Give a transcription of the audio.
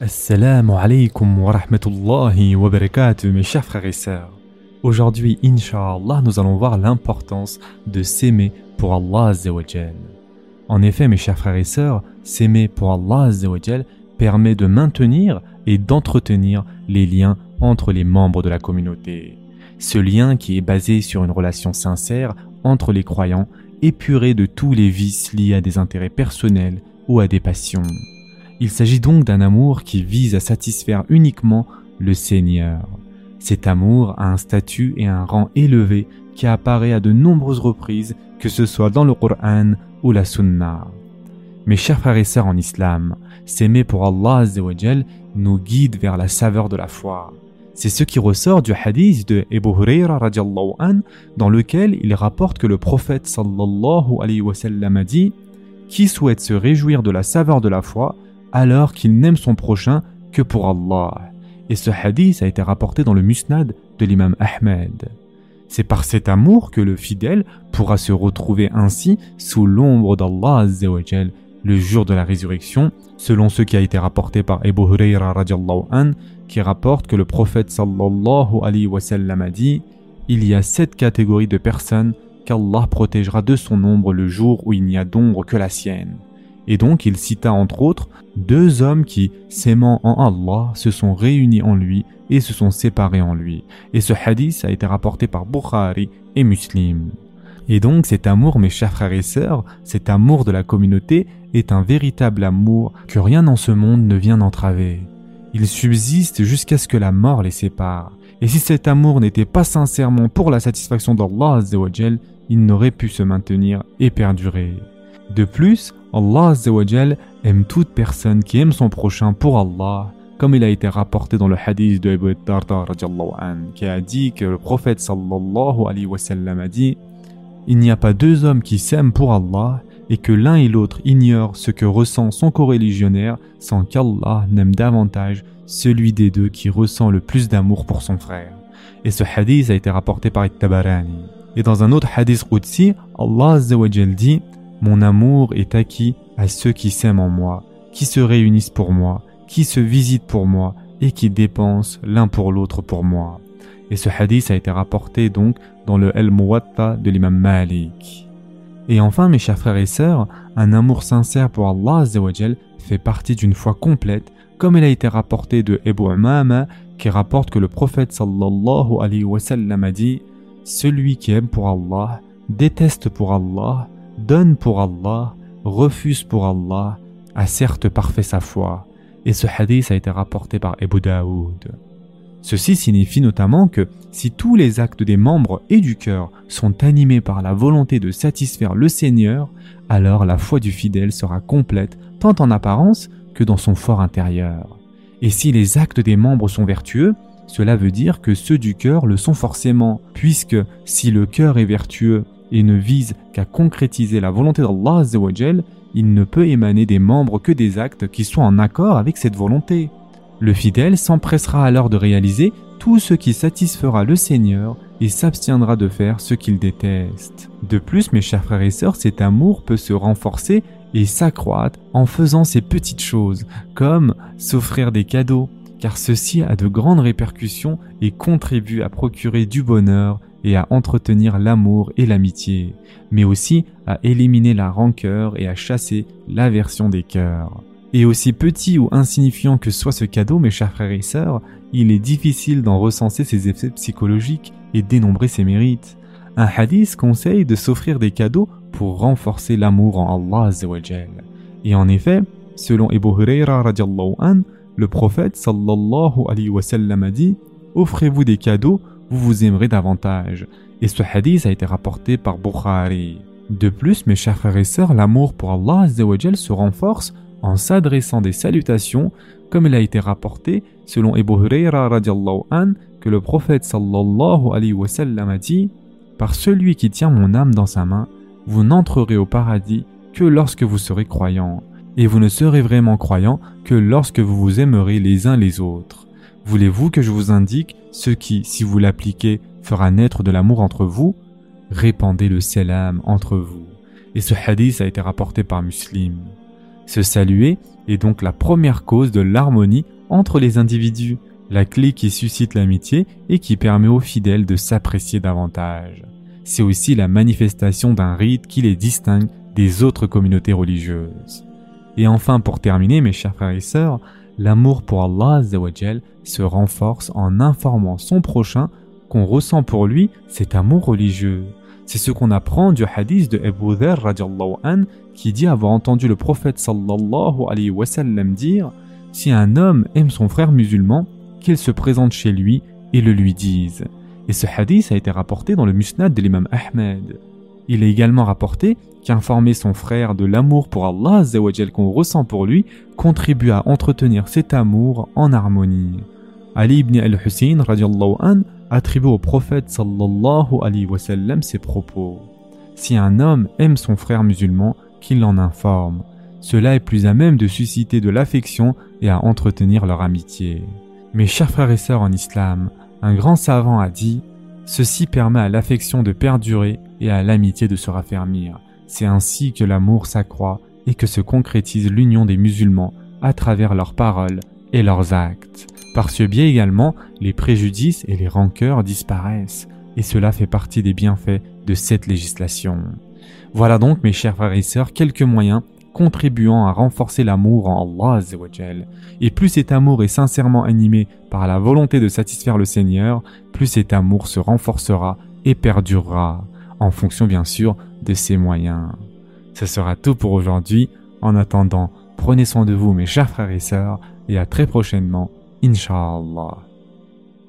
Assalamu alaikum wa rahmatullahi wa barakatuh mes chers frères et sœurs. Aujourd'hui, Inch'Allah, nous allons voir l'importance de s'aimer pour Allah. En effet, mes chers frères et sœurs, s'aimer pour Allah permet de maintenir et d'entretenir les liens entre les membres de la communauté. Ce lien qui est basé sur une relation sincère entre les croyants, épuré de tous les vices liés à des intérêts personnels ou à des passions. Il s'agit donc d'un amour qui vise à satisfaire uniquement le Seigneur. Cet amour a un statut et un rang élevé qui apparaît à de nombreuses reprises, que ce soit dans le Coran ou la Sunna. Mes chers frères et sœurs en islam, s'aimer pour Allah nous guide vers la saveur de la foi. C'est ce qui ressort du hadith de Ebu Huraira an, dans lequel il rapporte que le prophète sallallahu alayhi wa sallam a dit Qui souhaite se réjouir de la saveur de la foi alors qu'il n'aime son prochain que pour Allah. Et ce hadith a été rapporté dans le musnad de l'imam Ahmed. C'est par cet amour que le fidèle pourra se retrouver ainsi sous l'ombre d'Allah le jour de la résurrection, selon ce qui a été rapporté par Ebu Hurayra an, qui rapporte que le prophète sallallahu alayhi wa sallam a dit Il y a sept catégories de personnes qu'Allah protégera de son ombre le jour où il n'y a d'ombre que la sienne. Et donc il cita entre autres deux hommes qui, s'aimant en Allah, se sont réunis en lui et se sont séparés en lui. Et ce hadith a été rapporté par Bukhari et Muslim. Et donc cet amour, mes chers frères et sœurs, cet amour de la communauté est un véritable amour que rien dans ce monde ne vient entraver. Il subsiste jusqu'à ce que la mort les sépare. Et si cet amour n'était pas sincèrement pour la satisfaction d'Allah, il n'aurait pu se maintenir et perdurer. De plus, Allah aime toute personne qui aime son prochain pour Allah, comme il a été rapporté dans le hadith de Abu Darda qui a dit que le prophète sallallahu alayhi wa sallam a dit Il n'y a pas deux hommes qui s'aiment pour Allah et que l'un et l'autre ignorent ce que ressent son coreligionnaire sans qu'Allah n'aime davantage celui des deux qui ressent le plus d'amour pour son frère. Et ce hadith a été rapporté par Tabarani. Et dans un autre hadith Qudsi, Allah dit mon amour est acquis à ceux qui s'aiment en moi, qui se réunissent pour moi, qui se visitent pour moi et qui dépensent l'un pour l'autre pour moi. Et ce hadith a été rapporté donc dans le El Muwatta de l'imam Malik. Et enfin, mes chers frères et sœurs, un amour sincère pour Allah fait partie d'une foi complète, comme il a été rapporté de Ebu Umama, qui rapporte que le prophète sallallahu alayhi wa sallam a dit Celui qui aime pour Allah, déteste pour Allah, donne pour Allah, refuse pour Allah, a certes parfait sa foi, et ce hadith a été rapporté par Ebu Daoud. Ceci signifie notamment que si tous les actes des membres et du cœur sont animés par la volonté de satisfaire le Seigneur, alors la foi du fidèle sera complète tant en apparence que dans son fort intérieur. Et si les actes des membres sont vertueux, cela veut dire que ceux du cœur le sont forcément, puisque si le cœur est vertueux et ne vise qu'à concrétiser la volonté d'Allah, il ne peut émaner des membres que des actes qui soient en accord avec cette volonté. Le fidèle s'empressera alors de réaliser tout ce qui satisfera le Seigneur et s'abstiendra de faire ce qu'il déteste. De plus, mes chers frères et sœurs, cet amour peut se renforcer et s'accroître en faisant ces petites choses, comme s'offrir des cadeaux, car ceci a de grandes répercussions et contribue à procurer du bonheur et à entretenir l'amour et l'amitié, mais aussi à éliminer la rancœur et à chasser l'aversion des cœurs. Et aussi petit ou insignifiant que soit ce cadeau, mes chers frères et sœurs, il est difficile d'en recenser ses effets psychologiques et dénombrer ses mérites. Un hadith conseille de s'offrir des cadeaux pour renforcer l'amour en Allah Et en effet, selon Ebu Huraira le prophète sallallahu alayhi wa sallam a dit Offrez-vous des cadeaux vous vous aimerez davantage. Et ce hadith a été rapporté par Bukhari. De plus, mes chers frères et sœurs, l'amour pour Allah se renforce en s'adressant des salutations, comme il a été rapporté selon Ebu Huraira an, que le prophète sallallahu alayhi wa sallam a dit Par celui qui tient mon âme dans sa main, vous n'entrerez au paradis que lorsque vous serez croyant, et vous ne serez vraiment croyant que lorsque vous vous aimerez les uns les autres. Voulez-vous que je vous indique ce qui, si vous l'appliquez, fera naître de l'amour entre vous? Répandez le salam entre vous. Et ce hadith a été rapporté par Muslim. Se saluer est donc la première cause de l'harmonie entre les individus, la clé qui suscite l'amitié et qui permet aux fidèles de s'apprécier davantage. C'est aussi la manifestation d'un rite qui les distingue des autres communautés religieuses. Et enfin, pour terminer, mes chers frères et sœurs, l'amour pour Allah se renforce en informant son prochain qu'on ressent pour lui cet amour religieux. C'est ce qu'on apprend du hadith de Abu Dharr an qui dit avoir entendu le prophète sallallahu alayhi wa sallam dire si un homme aime son frère musulman, qu'il se présente chez lui et le lui dise. Et ce hadith a été rapporté dans le musnad de l'imam Ahmed. Il est également rapporté qu'informer son frère de l'amour pour Allah qu'on ressent pour lui contribue à entretenir cet amour en harmonie. Ali ibn al-Hussein attribue au prophète sallallahu alayhi wa sallam ces propos. Si un homme aime son frère musulman, qu'il l'en informe. Cela est plus à même de susciter de l'affection et à entretenir leur amitié. Mes chers frères et sœurs en islam, un grand savant a dit Ceci permet à l'affection de perdurer et à l'amitié de se raffermir. C'est ainsi que l'amour s'accroît et que se concrétise l'union des musulmans à travers leurs paroles et leurs actes. Par ce biais également, les préjudices et les rancœurs disparaissent, et cela fait partie des bienfaits de cette législation. Voilà donc mes chers frères et sœurs quelques moyens contribuant à renforcer l'amour en Allah Et plus cet amour est sincèrement animé par la volonté de satisfaire le Seigneur, plus cet amour se renforcera et perdurera, en fonction bien sûr de ses moyens. Ce sera tout pour aujourd'hui. En attendant, prenez soin de vous mes chers frères et sœurs, et à très prochainement, Inch'Allah.